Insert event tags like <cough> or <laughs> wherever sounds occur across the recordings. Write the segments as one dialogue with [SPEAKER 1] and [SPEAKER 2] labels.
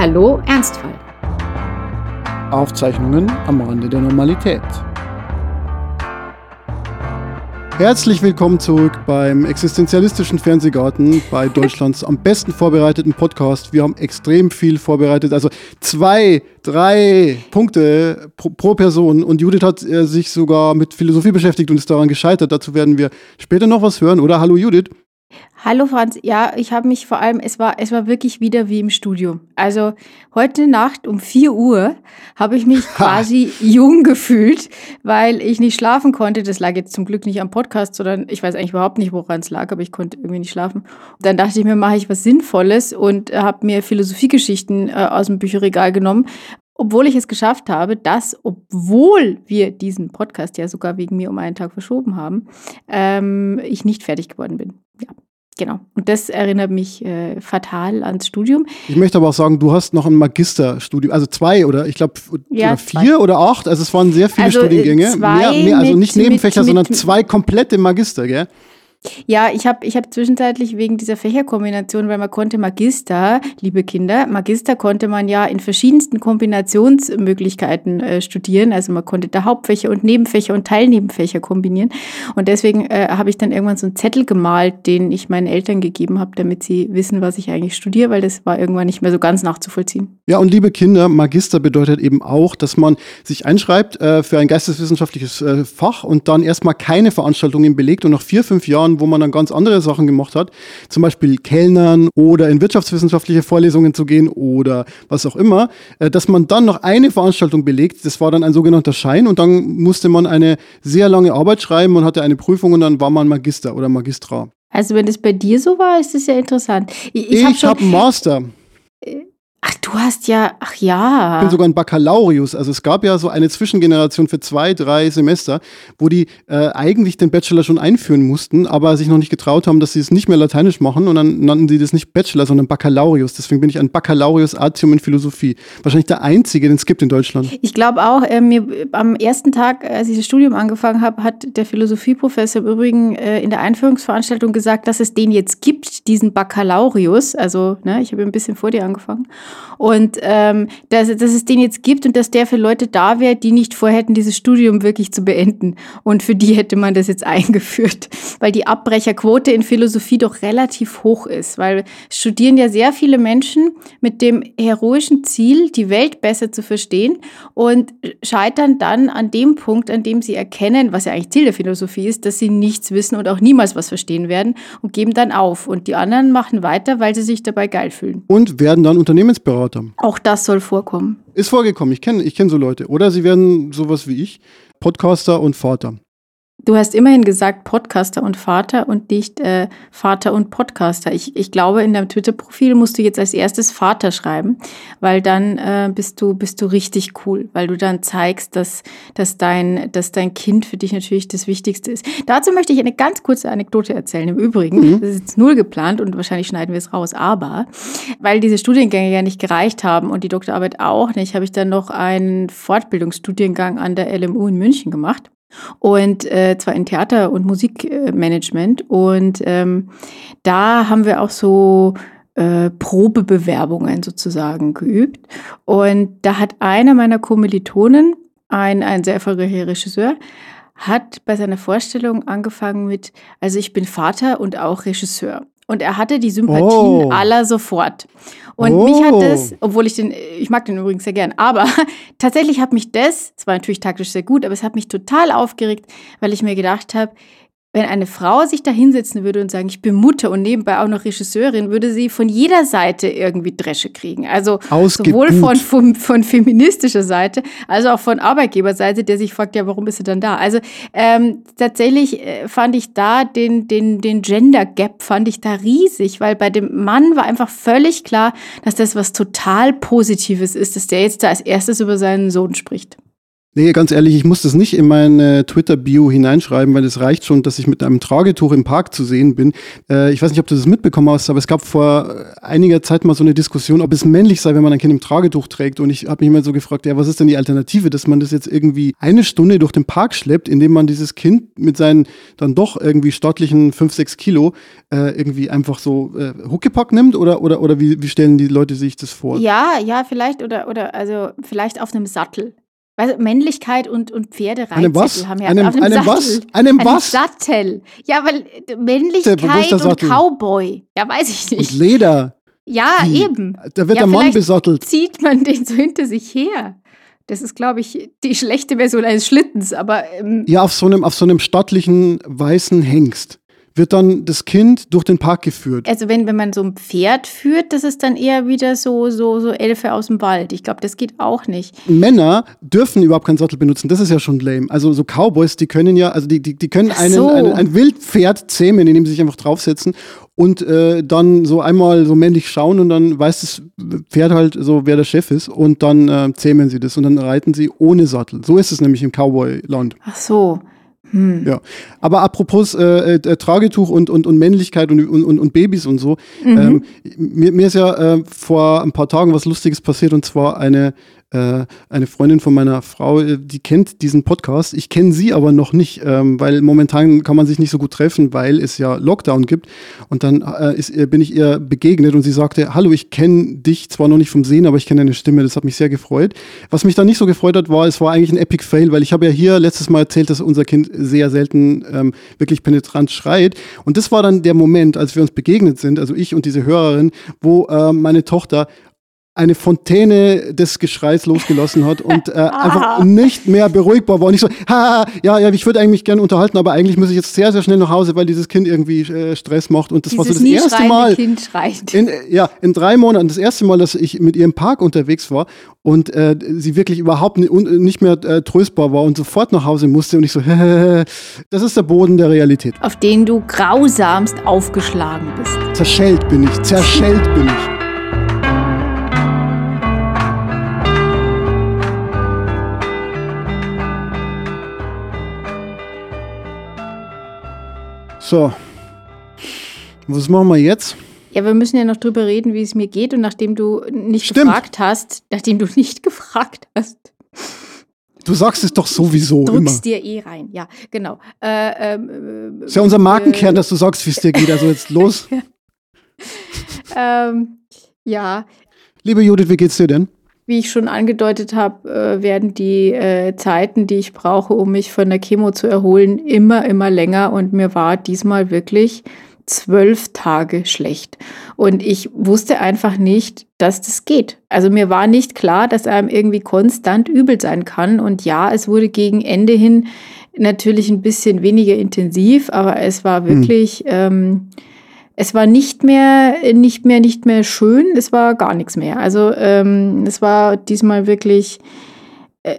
[SPEAKER 1] Hallo Ernstfall.
[SPEAKER 2] Aufzeichnungen am Rande der Normalität. Herzlich willkommen zurück beim existenzialistischen Fernsehgarten bei <laughs> Deutschlands am besten vorbereiteten Podcast. Wir haben extrem viel vorbereitet, also zwei, drei Punkte pro, pro Person. Und Judith hat äh, sich sogar mit Philosophie beschäftigt und ist daran gescheitert. Dazu werden wir später noch was hören, oder? Hallo Judith.
[SPEAKER 1] Hallo Franz, ja, ich habe mich vor allem, es war, es war wirklich wieder wie im Studio. Also heute Nacht um 4 Uhr habe ich mich <laughs> quasi jung gefühlt, weil ich nicht schlafen konnte. Das lag jetzt zum Glück nicht am Podcast, sondern ich weiß eigentlich überhaupt nicht, woran es lag, aber ich konnte irgendwie nicht schlafen. Dann dachte ich mir, mache ich was Sinnvolles und habe mir Philosophiegeschichten äh, aus dem Bücherregal genommen obwohl ich es geschafft habe, dass, obwohl wir diesen Podcast ja sogar wegen mir um einen Tag verschoben haben, ähm, ich nicht fertig geworden bin. Ja. Genau. Und das erinnert mich äh, fatal ans Studium.
[SPEAKER 2] Ich möchte aber auch sagen, du hast noch ein Magisterstudium, also zwei oder ich glaube ja, vier zwei. oder acht. Also es waren sehr viele also, Studiengänge. Zwei mehr, mehr, also nicht Nebenfächer, mit, sondern mit, zwei komplette Magister, gell?
[SPEAKER 1] Ja, ich habe ich hab zwischenzeitlich wegen dieser Fächerkombination, weil man konnte Magister, liebe Kinder, Magister konnte man ja in verschiedensten Kombinationsmöglichkeiten äh, studieren. Also man konnte da Hauptfächer und Nebenfächer und Teilnebenfächer kombinieren. Und deswegen äh, habe ich dann irgendwann so einen Zettel gemalt, den ich meinen Eltern gegeben habe, damit sie wissen, was ich eigentlich studiere, weil das war irgendwann nicht mehr so ganz nachzuvollziehen.
[SPEAKER 2] Ja, und liebe Kinder, Magister bedeutet eben auch, dass man sich einschreibt äh, für ein geisteswissenschaftliches äh, Fach und dann erstmal keine Veranstaltungen belegt und nach vier, fünf Jahren Jahren, wo man dann ganz andere Sachen gemacht hat, zum Beispiel Kellnern oder in wirtschaftswissenschaftliche Vorlesungen zu gehen oder was auch immer, äh, dass man dann noch eine Veranstaltung belegt. Das war dann ein sogenannter Schein und dann musste man eine sehr lange Arbeit schreiben und hatte eine Prüfung und dann war man Magister oder Magistra.
[SPEAKER 1] Also wenn das bei dir so war, ist das ja interessant.
[SPEAKER 2] Ich, ich habe hab einen Master.
[SPEAKER 1] Ach, du hast ja, ach ja.
[SPEAKER 2] Ich bin sogar ein Baccalaureus. Also es gab ja so eine Zwischengeneration für zwei, drei Semester, wo die äh, eigentlich den Bachelor schon einführen mussten, aber sich noch nicht getraut haben, dass sie es nicht mehr lateinisch machen und dann nannten sie das nicht Bachelor, sondern Baccalaureus. Deswegen bin ich ein Baccalaureus Artium in Philosophie. Wahrscheinlich der einzige, den es gibt in Deutschland.
[SPEAKER 1] Ich glaube auch, äh, mir am ersten Tag, als ich das Studium angefangen habe, hat der Philosophieprofessor im Übrigen äh, in der Einführungsveranstaltung gesagt, dass es den jetzt gibt, diesen Baccalaureus. Also, ne, ich habe ein bisschen vor dir angefangen. Und ähm, dass, dass es den jetzt gibt und dass der für Leute da wäre, die nicht vorhätten, dieses Studium wirklich zu beenden. Und für die hätte man das jetzt <laughs> eingeführt, weil die Abbrecherquote in Philosophie doch relativ hoch ist, weil studieren ja sehr viele Menschen mit dem heroischen Ziel, die Welt besser zu verstehen und scheitern dann an dem Punkt, an dem sie erkennen, was ja eigentlich Ziel der Philosophie ist, dass sie nichts wissen und auch niemals was verstehen werden und geben dann auf. Und die anderen machen weiter, weil sie sich dabei geil fühlen.
[SPEAKER 2] Und werden dann Unternehmens Unternehmensberater.
[SPEAKER 1] Auch das soll vorkommen.
[SPEAKER 2] Ist vorgekommen. Ich kenne ich kenn so Leute. Oder sie werden sowas wie ich, Podcaster und Vater.
[SPEAKER 1] Du hast immerhin gesagt Podcaster und Vater und nicht äh, Vater und Podcaster. Ich, ich glaube, in deinem Twitter-Profil musst du jetzt als erstes Vater schreiben, weil dann äh, bist, du, bist du richtig cool, weil du dann zeigst, dass, dass, dein, dass dein Kind für dich natürlich das Wichtigste ist. Dazu möchte ich eine ganz kurze Anekdote erzählen. Im Übrigen, mhm. das ist jetzt null geplant und wahrscheinlich schneiden wir es raus, aber weil diese Studiengänge ja nicht gereicht haben und die Doktorarbeit auch nicht, habe ich dann noch einen Fortbildungsstudiengang an der LMU in München gemacht und äh, zwar in Theater- und Musikmanagement. Und ähm, da haben wir auch so äh, Probebewerbungen sozusagen geübt. Und da hat einer meiner Kommilitonen, ein, ein sehr erfolgreicher Regisseur, hat bei seiner Vorstellung angefangen mit, also ich bin Vater und auch Regisseur. Und er hatte die Sympathien oh. aller sofort. Und oh. mich hat das, obwohl ich den, ich mag den übrigens sehr gern, aber <laughs> tatsächlich hat mich das, es war natürlich taktisch sehr gut, aber es hat mich total aufgeregt, weil ich mir gedacht habe, wenn eine Frau sich da hinsetzen würde und sagen, ich bin Mutter und nebenbei auch noch Regisseurin, würde sie von jeder Seite irgendwie Dresche kriegen. Also sowohl von, von, von, feministischer Seite, als auch von Arbeitgeberseite, der sich fragt, ja, warum bist du dann da? Also ähm, tatsächlich äh, fand ich da den, den, den Gender Gap, fand ich da riesig, weil bei dem Mann war einfach völlig klar, dass das was total Positives ist, dass der jetzt da als erstes über seinen Sohn spricht.
[SPEAKER 2] Nee, ganz ehrlich, ich muss das nicht in meine Twitter-Bio hineinschreiben, weil es reicht schon, dass ich mit einem Tragetuch im Park zu sehen bin. Äh, ich weiß nicht, ob du das mitbekommen hast, aber es gab vor einiger Zeit mal so eine Diskussion, ob es männlich sei, wenn man ein Kind im Tragetuch trägt. Und ich habe mich mal so gefragt, ja, was ist denn die Alternative, dass man das jetzt irgendwie eine Stunde durch den Park schleppt, indem man dieses Kind mit seinen dann doch irgendwie stattlichen 5, 6 Kilo äh, irgendwie einfach so äh, Huckepack nimmt? Oder, oder, oder wie, wie stellen die Leute sich das vor?
[SPEAKER 1] Ja, ja, vielleicht oder, oder also vielleicht auf einem Sattel. Weißt Männlichkeit und, und
[SPEAKER 2] Pferdereitzettel
[SPEAKER 1] was?
[SPEAKER 2] haben ja einem, auf einem, einem Sattel. was? Einem was?
[SPEAKER 1] Sattel. Ja, weil Männlichkeit und Cowboy. Ja, weiß ich nicht.
[SPEAKER 2] Und Leder.
[SPEAKER 1] Ja,
[SPEAKER 2] Wie?
[SPEAKER 1] eben.
[SPEAKER 2] Da wird
[SPEAKER 1] ja,
[SPEAKER 2] der Mann besattelt.
[SPEAKER 1] Zieht man den so hinter sich her. Das ist, glaube ich, die schlechte Version eines Schlittens, aber. Ähm,
[SPEAKER 2] ja, auf so einem, auf so einem stattlichen weißen Hengst wird dann das Kind durch den Park geführt.
[SPEAKER 1] Also wenn, wenn man so ein Pferd führt, das ist dann eher wieder so, so, so Elfe aus dem Wald. Ich glaube, das geht auch nicht.
[SPEAKER 2] Männer dürfen überhaupt keinen Sattel benutzen. Das ist ja schon lame. Also so Cowboys, die können ja, also die, die, die können einen, so. einen, ein Wildpferd zähmen, indem sie sich einfach draufsetzen und äh, dann so einmal so männlich schauen und dann weiß das Pferd halt so, wer der Chef ist und dann äh, zähmen sie das und dann reiten sie ohne Sattel. So ist es nämlich im Cowboy-Land.
[SPEAKER 1] Ach so. Hm.
[SPEAKER 2] Ja, aber apropos äh, äh, Tragetuch und, und, und Männlichkeit und, und, und Babys und so, mhm. ähm, mir, mir ist ja äh, vor ein paar Tagen was Lustiges passiert und zwar eine äh, eine Freundin von meiner Frau, äh, die kennt diesen Podcast. Ich kenne sie aber noch nicht, ähm, weil momentan kann man sich nicht so gut treffen, weil es ja Lockdown gibt. Und dann äh, ist, bin ich ihr begegnet und sie sagte, hallo, ich kenne dich zwar noch nicht vom Sehen, aber ich kenne deine Stimme. Das hat mich sehr gefreut. Was mich dann nicht so gefreut hat, war, es war eigentlich ein Epic Fail, weil ich habe ja hier letztes Mal erzählt, dass unser Kind sehr selten ähm, wirklich penetrant schreit. Und das war dann der Moment, als wir uns begegnet sind, also ich und diese Hörerin, wo äh, meine Tochter eine Fontäne des Geschreis losgelassen hat und äh, einfach nicht mehr beruhigbar war. Und ich so, ha, ja, ja, ich würde eigentlich gerne unterhalten, aber eigentlich muss ich jetzt sehr, sehr schnell nach Hause, weil dieses Kind irgendwie äh, Stress macht. Und das
[SPEAKER 1] dieses
[SPEAKER 2] war so das erste Mal.
[SPEAKER 1] Kind schreit.
[SPEAKER 2] In, ja, in drei Monaten, das erste Mal, dass ich mit ihr im Park unterwegs war und äh, sie wirklich überhaupt nicht, nicht mehr äh, tröstbar war und sofort nach Hause musste. Und ich so, <laughs> das ist der Boden der Realität.
[SPEAKER 1] Auf den du grausamst aufgeschlagen bist.
[SPEAKER 2] Zerschellt bin ich, zerschellt bin ich. So. Was machen wir jetzt?
[SPEAKER 1] Ja, wir müssen ja noch drüber reden, wie es mir geht. Und nachdem du nicht Stimmt. gefragt hast, nachdem du nicht <laughs> gefragt hast.
[SPEAKER 2] Du sagst es doch sowieso
[SPEAKER 1] drückst immer. dir eh rein, ja, genau. Äh,
[SPEAKER 2] ähm, ist ja unser Markenkern, äh, dass du sagst, wie es dir geht. Also jetzt los. <laughs>
[SPEAKER 1] ähm, ja.
[SPEAKER 2] Liebe Judith, wie geht's dir denn?
[SPEAKER 1] Wie ich schon angedeutet habe, äh, werden die äh, Zeiten, die ich brauche, um mich von der Chemo zu erholen, immer, immer länger. Und mir war diesmal wirklich zwölf Tage schlecht. Und ich wusste einfach nicht, dass das geht. Also mir war nicht klar, dass einem irgendwie konstant übel sein kann. Und ja, es wurde gegen Ende hin natürlich ein bisschen weniger intensiv, aber es war hm. wirklich. Hm. Ähm, es war nicht mehr, nicht mehr, nicht mehr schön, es war gar nichts mehr. Also ähm, es war diesmal wirklich äh,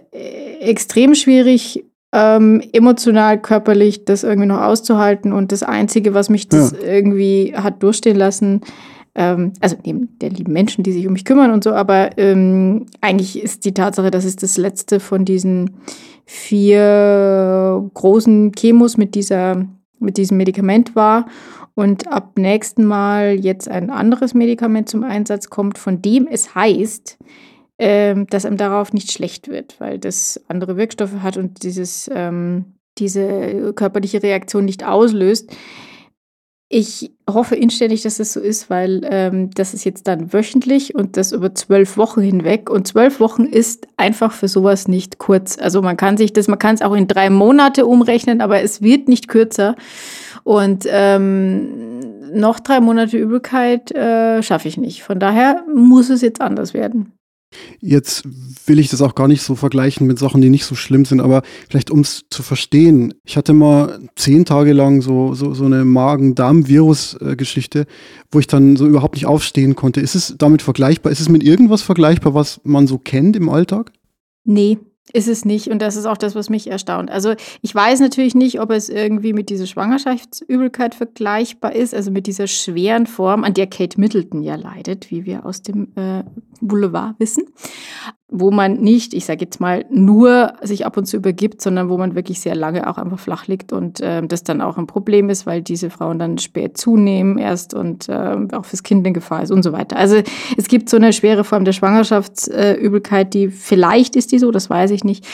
[SPEAKER 1] extrem schwierig, ähm, emotional, körperlich das irgendwie noch auszuhalten. Und das Einzige, was mich das ja. irgendwie hat durchstehen lassen, ähm, also neben der lieben Menschen, die sich um mich kümmern und so, aber ähm, eigentlich ist die Tatsache, dass es das letzte von diesen vier großen Chemos mit dieser mit diesem Medikament war und ab nächsten Mal jetzt ein anderes Medikament zum Einsatz kommt, von dem es heißt, äh, dass einem darauf nicht schlecht wird, weil das andere Wirkstoffe hat und dieses, ähm, diese körperliche Reaktion nicht auslöst. Ich hoffe inständig, dass das so ist, weil ähm, das ist jetzt dann wöchentlich und das über zwölf Wochen hinweg. Und zwölf Wochen ist einfach für sowas nicht kurz. Also man kann sich das, man kann es auch in drei Monate umrechnen, aber es wird nicht kürzer. Und ähm, noch drei Monate Übelkeit äh, schaffe ich nicht. Von daher muss es jetzt anders werden.
[SPEAKER 2] Jetzt will ich das auch gar nicht so vergleichen mit Sachen, die nicht so schlimm sind, aber vielleicht um es zu verstehen. Ich hatte mal zehn Tage lang so, so, so eine Magen-Darm-Virus-Geschichte, wo ich dann so überhaupt nicht aufstehen konnte. Ist es damit vergleichbar? Ist es mit irgendwas vergleichbar, was man so kennt im Alltag?
[SPEAKER 1] Nee, ist es nicht. Und das ist auch das, was mich erstaunt. Also ich weiß natürlich nicht, ob es irgendwie mit dieser Schwangerschaftsübelkeit vergleichbar ist, also mit dieser schweren Form, an der Kate Middleton ja leidet, wie wir aus dem äh, Boulevard wissen. Wo man nicht, ich sage jetzt mal, nur sich ab und zu übergibt, sondern wo man wirklich sehr lange auch einfach flach liegt und äh, das dann auch ein Problem ist, weil diese Frauen dann spät zunehmen erst und äh, auch fürs Kind in Gefahr ist und so weiter. Also es gibt so eine schwere Form der Schwangerschaftsübelkeit, die vielleicht ist die so, das weiß ich nicht.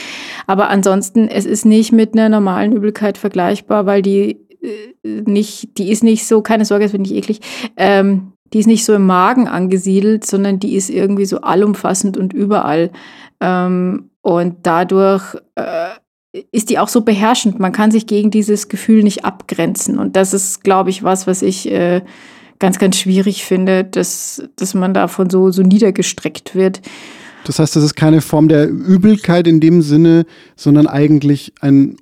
[SPEAKER 1] Aber ansonsten, es ist nicht mit einer normalen Übelkeit vergleichbar, weil die äh, nicht, die ist nicht so, keine Sorge, es wird nicht eklig, ähm, die ist nicht so im Magen angesiedelt, sondern die ist irgendwie so allumfassend und überall. Ähm, und dadurch äh, ist die auch so beherrschend. Man kann sich gegen dieses Gefühl nicht abgrenzen. Und das ist, glaube ich, was, was ich äh, ganz, ganz schwierig finde, dass, dass man davon so, so niedergestreckt wird.
[SPEAKER 2] Das heißt, das ist keine Form der Übelkeit in dem Sinne, sondern eigentlich ein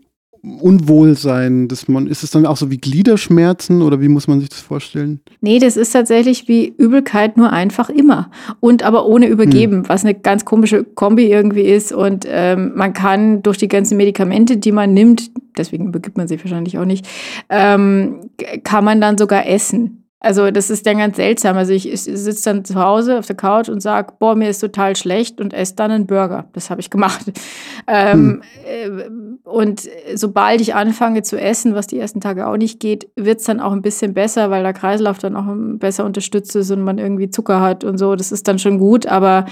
[SPEAKER 2] Unwohlsein, dass man, ist es dann auch so wie Gliederschmerzen oder wie muss man sich das vorstellen?
[SPEAKER 1] Nee, das ist tatsächlich wie Übelkeit nur einfach immer und aber ohne Übergeben, hm. was eine ganz komische Kombi irgendwie ist und ähm, man kann durch die ganzen Medikamente, die man nimmt, deswegen übergibt man sie wahrscheinlich auch nicht, ähm, kann man dann sogar essen. Also das ist dann ganz seltsam. Also ich, ich sitze dann zu Hause auf der Couch und sage, boah, mir ist total schlecht und esse dann einen Burger. Das habe ich gemacht. <laughs> Ähm, hm. äh, und sobald ich anfange zu essen, was die ersten Tage auch nicht geht, wird es dann auch ein bisschen besser, weil der Kreislauf dann auch besser unterstützt ist und man irgendwie Zucker hat und so. Das ist dann schon gut, aber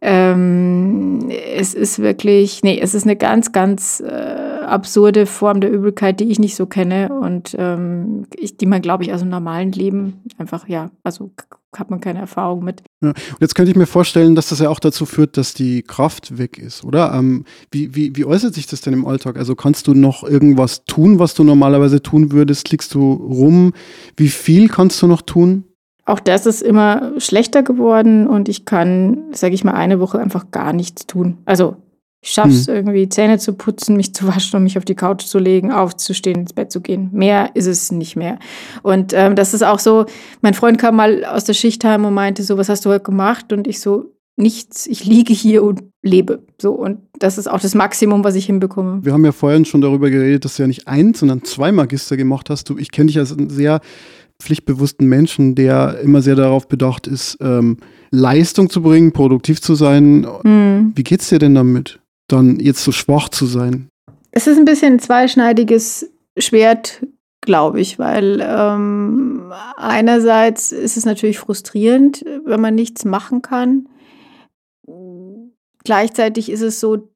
[SPEAKER 1] ähm, es ist wirklich, nee, es ist eine ganz, ganz äh, absurde Form der Übelkeit, die ich nicht so kenne und ähm, ich, die man, glaube ich, aus dem normalen Leben einfach, ja, also hat man keine Erfahrung mit.
[SPEAKER 2] Ja. Und jetzt könnte ich mir vorstellen, dass das ja auch dazu führt, dass die Kraft weg ist, oder? Ähm, wie, wie, wie äußert sich das denn im Alltag? Also kannst du noch irgendwas tun, was du normalerweise tun würdest? Klickst du rum? Wie viel kannst du noch tun?
[SPEAKER 1] Auch das ist immer schlechter geworden und ich kann, sage ich mal, eine Woche einfach gar nichts tun. Also ich schaffe es hm. irgendwie, Zähne zu putzen, mich zu waschen und mich auf die Couch zu legen, aufzustehen, ins Bett zu gehen. Mehr ist es nicht mehr. Und ähm, das ist auch so, mein Freund kam mal aus der Schicht heim und meinte so, was hast du heute gemacht? Und ich so, nichts, ich liege hier und lebe. So, und das ist auch das Maximum, was ich hinbekomme.
[SPEAKER 2] Wir haben ja vorhin schon darüber geredet, dass du ja nicht ein, sondern zwei Magister gemacht hast. Du, ich kenne dich als einen sehr pflichtbewussten Menschen, der immer sehr darauf bedacht ist, ähm, Leistung zu bringen, produktiv zu sein. Mhm. Wie geht's dir denn damit, dann jetzt so schwach zu sein?
[SPEAKER 1] Es ist ein bisschen ein zweischneidiges Schwert, glaube ich, weil ähm, einerseits ist es natürlich frustrierend, wenn man nichts machen kann. Gleichzeitig ist es so,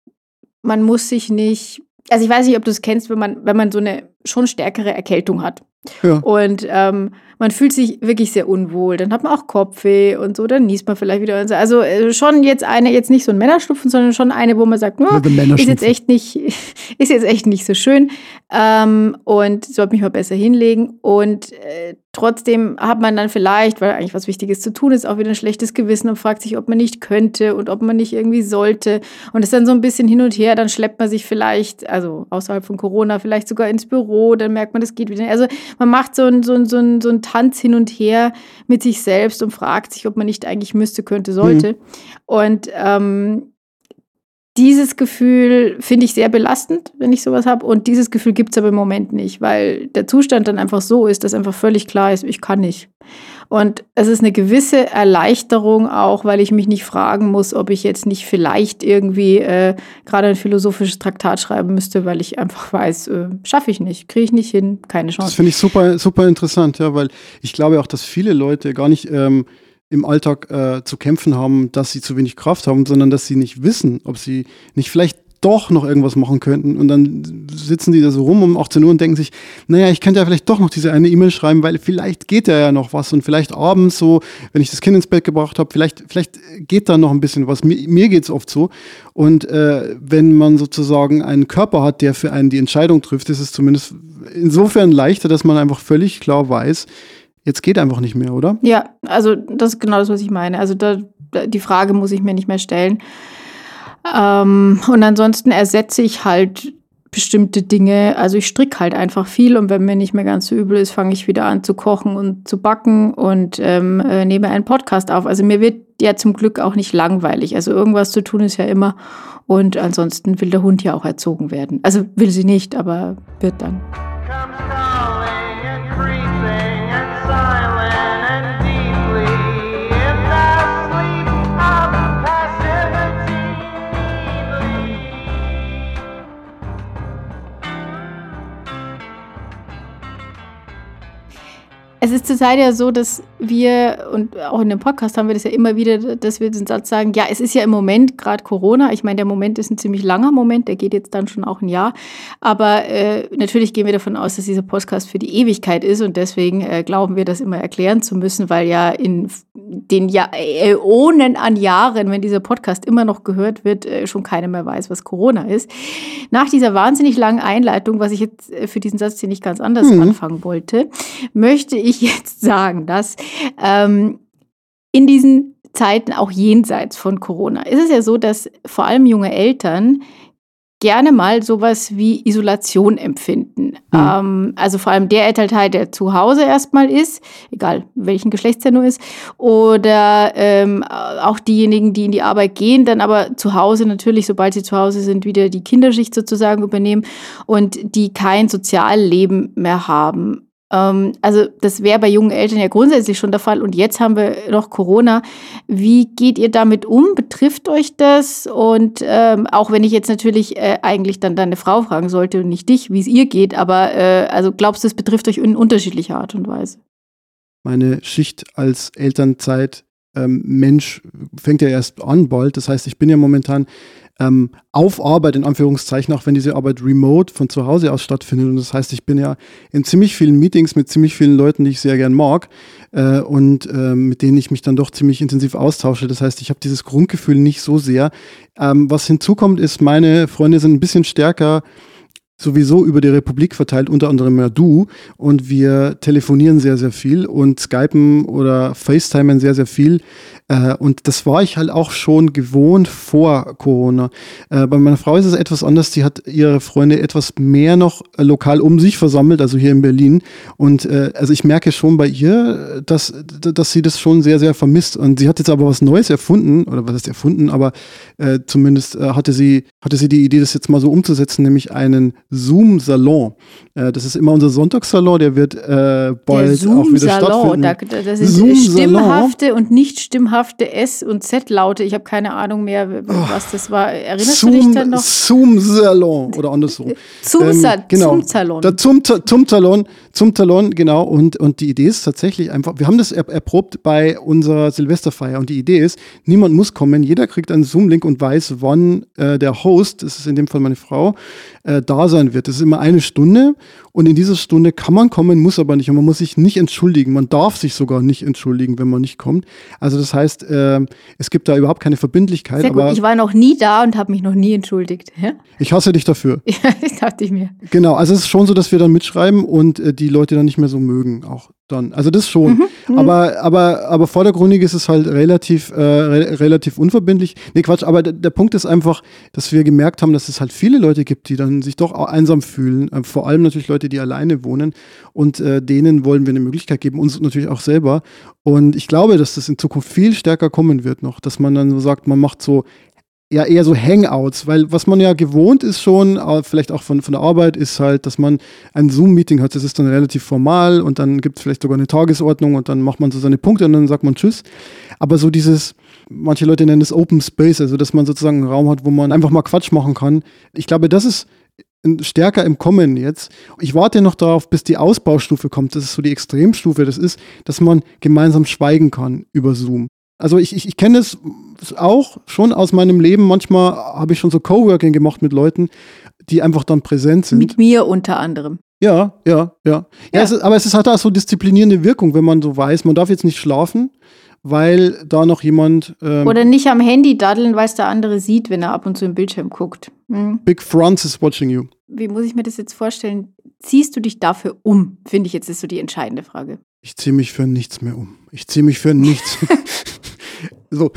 [SPEAKER 1] man muss sich nicht, also ich weiß nicht, ob du es kennst, wenn man, wenn man so eine schon stärkere Erkältung hat. Ja. Und ähm, man fühlt sich wirklich sehr unwohl. Dann hat man auch Kopfweh und so, dann niest man vielleicht wieder. Also äh, schon jetzt eine, jetzt nicht so ein Männerschnupfen, sondern schon eine, wo man sagt, oh, ist jetzt echt nicht, <laughs> ist jetzt echt nicht so schön ähm, und sollte mich mal besser hinlegen. Und äh, trotzdem hat man dann vielleicht, weil eigentlich was Wichtiges zu tun ist, auch wieder ein schlechtes Gewissen und fragt sich, ob man nicht könnte und ob man nicht irgendwie sollte. Und ist dann so ein bisschen hin und her, dann schleppt man sich vielleicht, also außerhalb von Corona, vielleicht sogar ins Büro, dann merkt man, das geht wieder. Also man macht so ein, so ein, so ein, so ein Tanz hin und her mit sich selbst und fragt sich, ob man nicht eigentlich müsste, könnte, sollte. Mhm. Und ähm, dieses Gefühl finde ich sehr belastend, wenn ich sowas habe. Und dieses Gefühl gibt es aber im Moment nicht, weil der Zustand dann einfach so ist, dass einfach völlig klar ist, ich kann nicht. Und es ist eine gewisse Erleichterung auch, weil ich mich nicht fragen muss, ob ich jetzt nicht vielleicht irgendwie äh, gerade ein philosophisches Traktat schreiben müsste, weil ich einfach weiß, äh, schaffe ich nicht, kriege ich nicht hin, keine Chance.
[SPEAKER 2] Das finde ich super, super interessant, ja, weil ich glaube auch, dass viele Leute gar nicht ähm, im Alltag äh, zu kämpfen haben, dass sie zu wenig Kraft haben, sondern dass sie nicht wissen, ob sie nicht vielleicht doch noch irgendwas machen könnten. Und dann sitzen die da so rum um 18 Uhr und denken sich, naja, ich könnte ja vielleicht doch noch diese eine E-Mail schreiben, weil vielleicht geht da ja noch was. Und vielleicht abends so, wenn ich das Kind ins Bett gebracht habe, vielleicht, vielleicht geht da noch ein bisschen was. Mir, mir geht es oft so. Und äh, wenn man sozusagen einen Körper hat, der für einen die Entscheidung trifft, ist es zumindest insofern leichter, dass man einfach völlig klar weiß, jetzt geht einfach nicht mehr, oder?
[SPEAKER 1] Ja, also das ist genau das, was ich meine. Also da, die Frage muss ich mir nicht mehr stellen. Ähm, und ansonsten ersetze ich halt bestimmte Dinge. Also ich stricke halt einfach viel und wenn mir nicht mehr ganz so übel ist, fange ich wieder an zu kochen und zu backen und ähm, äh, nehme einen Podcast auf. Also mir wird ja zum Glück auch nicht langweilig. Also irgendwas zu tun ist ja immer. Und ansonsten will der Hund ja auch erzogen werden. Also will sie nicht, aber wird dann. Es ist zurzeit ja so, dass wir, und auch in dem Podcast haben wir das ja immer wieder, dass wir den Satz sagen, ja, es ist ja im Moment gerade Corona. Ich meine, der Moment ist ein ziemlich langer Moment, der geht jetzt dann schon auch ein Jahr. Aber äh, natürlich gehen wir davon aus, dass dieser Podcast für die Ewigkeit ist und deswegen äh, glauben wir, das immer erklären zu müssen, weil ja in den ja Äonen an Jahren, wenn dieser Podcast immer noch gehört wird, äh, schon keiner mehr weiß, was Corona ist. Nach dieser wahnsinnig langen Einleitung, was ich jetzt äh, für diesen Satz hier nicht ganz anders mhm. anfangen wollte, möchte ich ich jetzt sagen, dass ähm, in diesen Zeiten auch jenseits von Corona ist es ja so, dass vor allem junge Eltern gerne mal sowas wie Isolation empfinden. Mhm. Ähm, also vor allem der Elternteil, der zu Hause erstmal ist, egal welchen Geschlechts er nur ist, oder ähm, auch diejenigen, die in die Arbeit gehen, dann aber zu Hause natürlich, sobald sie zu Hause sind, wieder die Kinderschicht sozusagen übernehmen und die kein Sozialleben mehr haben. Ähm, also das wäre bei jungen Eltern ja grundsätzlich schon der Fall. Und jetzt haben wir noch Corona. Wie geht ihr damit um? Betrifft euch das? Und ähm, auch wenn ich jetzt natürlich äh, eigentlich dann deine Frau fragen sollte und nicht dich, wie es ihr geht, aber äh, also glaubst du, es betrifft euch in unterschiedlicher Art und Weise?
[SPEAKER 2] Meine Schicht als Elternzeit ähm, Mensch fängt ja erst an bald. Das heißt, ich bin ja momentan ähm, auf Arbeit, in Anführungszeichen, auch wenn diese Arbeit remote von zu Hause aus stattfindet. Und das heißt, ich bin ja in ziemlich vielen Meetings mit ziemlich vielen Leuten, die ich sehr gern mag äh, und äh, mit denen ich mich dann doch ziemlich intensiv austausche. Das heißt, ich habe dieses Grundgefühl nicht so sehr. Ähm, was hinzukommt, ist, meine Freunde sind ein bisschen stärker sowieso über die Republik verteilt, unter anderem ja du. Und wir telefonieren sehr, sehr viel und skypen oder FaceTimen sehr, sehr viel. Äh, und das war ich halt auch schon gewohnt vor Corona. Äh, bei meiner Frau ist es etwas anders. Sie hat ihre Freunde etwas mehr noch äh, lokal um sich versammelt, also hier in Berlin. Und also ich merke schon bei ihr, dass, dass sie das schon sehr, sehr vermisst. Und sie hat jetzt aber was Neues erfunden, oder was ist erfunden, aber äh, zumindest äh, hatte, sie, hatte sie die Idee, das jetzt mal so umzusetzen, nämlich einen Zoom-Salon. Äh, das ist immer unser Sonntagssalon, der wird bald auch wieder stattfinden.
[SPEAKER 1] Da, das sind stimmhafte und nicht stimmhafte S- und Z-Laute. Ich habe keine Ahnung mehr, was das war. Erinnerst Zoom, du dich dann noch?
[SPEAKER 2] Zoom-Salon oder andersrum.
[SPEAKER 1] Zoom, ähm, genau. Zum Salon.
[SPEAKER 2] Da, zum, zum Talon, zum Talon, genau. Und, und die Idee ist tatsächlich einfach, wir haben das er, erprobt bei unserer Silvesterfeier. Und die Idee ist, niemand muss kommen, jeder kriegt einen Zoom-Link und weiß, wann äh, der Host, das ist in dem Fall meine Frau, äh, da sein wird. Das ist immer eine Stunde und in dieser Stunde kann man kommen, muss aber nicht. Und man muss sich nicht entschuldigen. Man darf sich sogar nicht entschuldigen, wenn man nicht kommt. Also das heißt, äh, es gibt da überhaupt keine Verbindlichkeit.
[SPEAKER 1] Sehr gut. ich war noch nie da und habe mich noch nie entschuldigt. Ja?
[SPEAKER 2] Ich hasse dich dafür. <laughs>
[SPEAKER 1] Ja, das dachte ich mir.
[SPEAKER 2] Genau, also es ist schon so, dass wir dann mitschreiben und äh, die Leute dann nicht mehr so mögen auch dann. Also das schon. Mhm, mhm, aber, aber, aber vordergründig ist es halt relativ, äh, re relativ unverbindlich. Nee, Quatsch, aber der Punkt ist einfach, dass wir gemerkt haben, dass es halt viele Leute gibt, die dann sich doch einsam fühlen. Äh, vor allem natürlich Leute, die alleine wohnen. Und äh, denen wollen wir eine Möglichkeit geben, uns natürlich auch selber. Und ich glaube, dass das in Zukunft viel stärker kommen wird noch, dass man dann so sagt, man macht so ja eher so Hangouts, weil was man ja gewohnt ist schon, vielleicht auch von, von der Arbeit, ist halt, dass man ein Zoom-Meeting hat. Das ist dann relativ formal und dann gibt es vielleicht sogar eine Tagesordnung und dann macht man so seine Punkte und dann sagt man Tschüss. Aber so dieses, manche Leute nennen es Open Space, also dass man sozusagen einen Raum hat, wo man einfach mal Quatsch machen kann. Ich glaube, das ist stärker im Kommen jetzt. Ich warte noch darauf, bis die Ausbaustufe kommt. Das ist so die Extremstufe. Das ist, dass man gemeinsam schweigen kann über Zoom. Also ich, ich, ich kenne es auch schon aus meinem Leben. Manchmal habe ich schon so Coworking gemacht mit Leuten, die einfach dann präsent sind.
[SPEAKER 1] Mit mir unter anderem.
[SPEAKER 2] Ja, ja, ja. ja. ja es ist, aber es ist, hat auch so disziplinierende Wirkung, wenn man so weiß, man darf jetzt nicht schlafen, weil da noch jemand.
[SPEAKER 1] Ähm, Oder nicht am Handy daddeln, weil es der andere sieht, wenn er ab und zu im Bildschirm guckt.
[SPEAKER 2] Mhm. Big Franz is watching you.
[SPEAKER 1] Wie muss ich mir das jetzt vorstellen? Ziehst du dich dafür um? Finde ich jetzt ist so die entscheidende Frage.
[SPEAKER 2] Ich ziehe mich für nichts mehr um. Ich ziehe mich für nichts. <laughs> <laughs> so,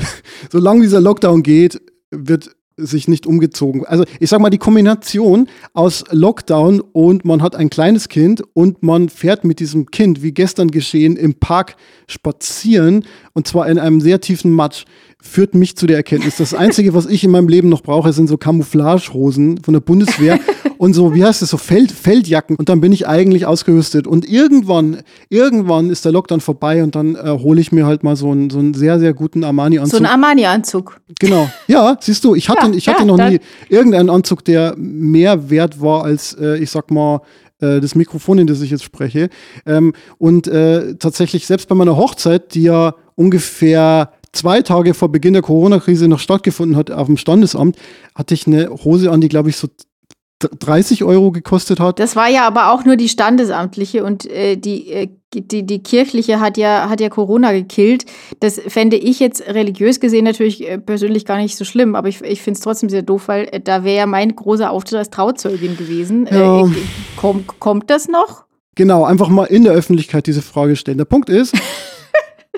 [SPEAKER 2] solange dieser Lockdown geht, wird sich nicht umgezogen. Also ich sag mal, die Kombination aus Lockdown und man hat ein kleines Kind und man fährt mit diesem Kind, wie gestern geschehen, im Park spazieren und zwar in einem sehr tiefen Matsch führt mich zu der Erkenntnis, das Einzige, was ich in meinem Leben noch brauche, sind so Camouflagehosen von der Bundeswehr <laughs> und so, wie heißt es, so Feld, Feldjacken und dann bin ich eigentlich ausgerüstet und irgendwann, irgendwann ist der Lockdown vorbei und dann äh, hole ich mir halt mal so einen, so einen sehr, sehr guten Armani-Anzug.
[SPEAKER 1] So einen Armani-Anzug.
[SPEAKER 2] Genau. Ja, siehst du, ich hatte, ja, ich hatte ja, noch nie irgendeinen Anzug, der mehr wert war als, äh, ich sag mal, äh, das Mikrofon, in das ich jetzt spreche. Ähm, und äh, tatsächlich, selbst bei meiner Hochzeit, die ja ungefähr zwei Tage vor Beginn der Corona-Krise noch stattgefunden hat auf dem Standesamt, hatte ich eine Hose an, die, glaube ich, so 30 Euro gekostet hat.
[SPEAKER 1] Das war ja aber auch nur die standesamtliche und äh, die, äh, die, die kirchliche hat ja, hat ja Corona gekillt. Das fände ich jetzt religiös gesehen natürlich äh, persönlich gar nicht so schlimm, aber ich, ich finde es trotzdem sehr doof, weil äh, da wäre ja mein großer Auftritt als Trauzeugin gewesen. Äh, ja. Komm, kommt das noch?
[SPEAKER 2] Genau, einfach mal in der Öffentlichkeit diese Frage stellen. Der Punkt ist, <laughs>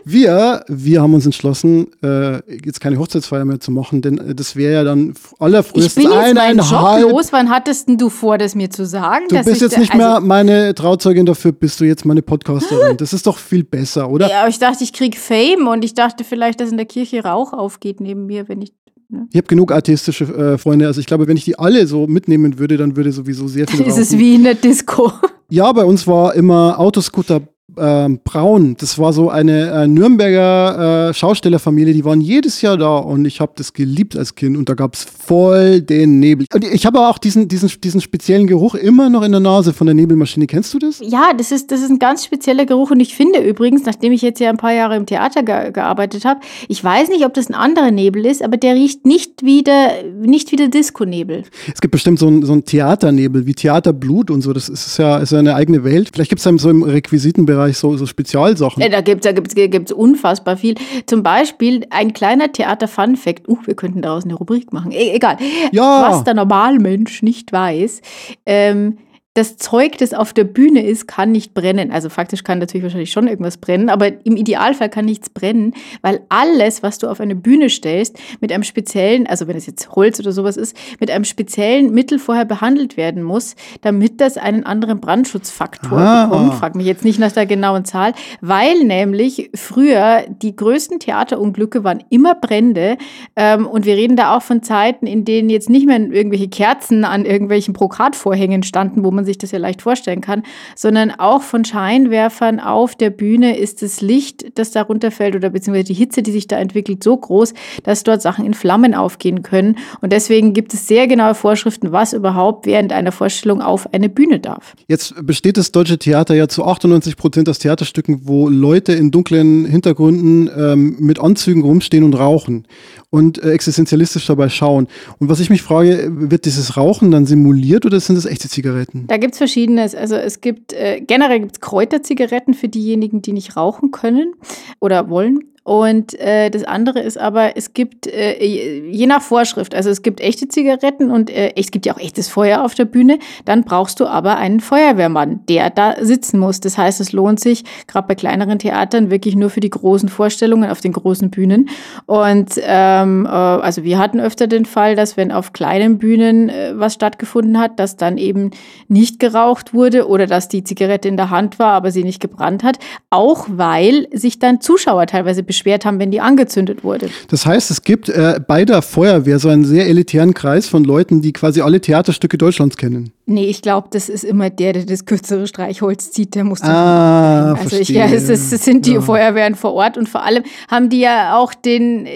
[SPEAKER 2] wir, wir haben uns entschlossen, äh, jetzt keine Hochzeitsfeier mehr zu machen, denn äh, das wäre ja dann allerfrühestens
[SPEAKER 1] ich bin jetzt eineinhalb. Job los. Wann hattest denn du vor, das mir zu sagen?
[SPEAKER 2] Du bist jetzt nicht also mehr meine Trauzeugin, dafür bist du jetzt meine Podcasterin. Das ist doch viel besser, oder?
[SPEAKER 1] Ja, aber ich dachte, ich krieg Fame und ich dachte vielleicht, dass in der Kirche Rauch aufgeht neben mir, wenn ich
[SPEAKER 2] ne? ich habe genug atheistische äh, Freunde. Also ich glaube, wenn ich die alle so mitnehmen würde, dann würde sowieso sehr viel. <laughs>
[SPEAKER 1] Ist es wie in der Disco?
[SPEAKER 2] Ja, bei uns war immer Autoscooter ähm, Braun, das war so eine äh, Nürnberger äh, Schaustellerfamilie, die waren jedes Jahr da und ich habe das geliebt als Kind und da gab es voll den Nebel. Und ich habe auch diesen, diesen, diesen speziellen Geruch immer noch in der Nase von der Nebelmaschine. Kennst du das?
[SPEAKER 1] Ja, das ist, das ist ein ganz spezieller Geruch und ich finde übrigens, nachdem ich jetzt ja ein paar Jahre im Theater ge gearbeitet habe, ich weiß nicht, ob das ein anderer Nebel ist, aber der riecht nicht wie der, nicht wie der Disco-Nebel.
[SPEAKER 2] Es gibt bestimmt so einen so Theaternebel, wie Theaterblut und so. Das ist ja, ist ja eine eigene Welt. Vielleicht gibt es dann so im Requisitenbereich Bereich so, so Spezialsachen.
[SPEAKER 1] Ja, da gibt es da gibt's, gibt's unfassbar viel. Zum Beispiel ein kleiner Theater-Fun-Fact. Uh, wir könnten daraus eine Rubrik machen. E egal.
[SPEAKER 2] Ja.
[SPEAKER 1] Was der Normalmensch nicht weiß. Ähm, das Zeug, das auf der Bühne ist, kann nicht brennen. Also faktisch kann natürlich wahrscheinlich schon irgendwas brennen, aber im Idealfall kann nichts brennen, weil alles, was du auf eine Bühne stellst, mit einem speziellen, also wenn es jetzt Holz oder sowas ist, mit einem speziellen Mittel vorher behandelt werden muss, damit das einen anderen Brandschutzfaktor ah. bekommt. Frag mich jetzt nicht nach der genauen Zahl, weil nämlich früher die größten Theaterunglücke waren immer Brände ähm, und wir reden da auch von Zeiten, in denen jetzt nicht mehr irgendwelche Kerzen an irgendwelchen Brokatvorhängen standen, wo man man sich das ja leicht vorstellen kann, sondern auch von Scheinwerfern auf der Bühne ist das Licht, das darunter fällt oder beziehungsweise die Hitze, die sich da entwickelt, so groß, dass dort Sachen in Flammen aufgehen können. Und deswegen gibt es sehr genaue Vorschriften, was überhaupt während einer Vorstellung auf eine Bühne darf.
[SPEAKER 2] Jetzt besteht das deutsche Theater ja zu 98 Prozent aus Theaterstücken, wo Leute in dunklen Hintergründen ähm, mit Anzügen rumstehen und rauchen und äh, existenzialistisch dabei schauen. Und was ich mich frage, wird dieses Rauchen dann simuliert oder sind das echte Zigaretten?
[SPEAKER 1] Da gibt es verschiedenes. Also es gibt äh, generell gibt's Kräuterzigaretten für diejenigen, die nicht rauchen können oder wollen. Und äh, das andere ist aber, es gibt äh, je nach Vorschrift, also es gibt echte Zigaretten und äh, es gibt ja auch echtes Feuer auf der Bühne, dann brauchst du aber einen Feuerwehrmann, der da sitzen muss. Das heißt, es lohnt sich gerade bei kleineren Theatern wirklich nur für die großen Vorstellungen auf den großen Bühnen. Und ähm, äh, also wir hatten öfter den Fall, dass wenn auf kleinen Bühnen äh, was stattgefunden hat, dass dann eben nicht geraucht wurde oder dass die Zigarette in der Hand war, aber sie nicht gebrannt hat, auch weil sich dann Zuschauer teilweise beschwert haben, wenn die angezündet wurde.
[SPEAKER 2] Das heißt, es gibt äh, bei der Feuerwehr so einen sehr elitären Kreis von Leuten, die quasi alle Theaterstücke Deutschlands kennen.
[SPEAKER 1] Nee, ich glaube, das ist immer der, der das kürzere Streichholz zieht, der muss
[SPEAKER 2] ah,
[SPEAKER 1] Also verstehe. ich, ja, es, es, sind die ja. Feuerwehren vor Ort und vor allem haben die ja auch den,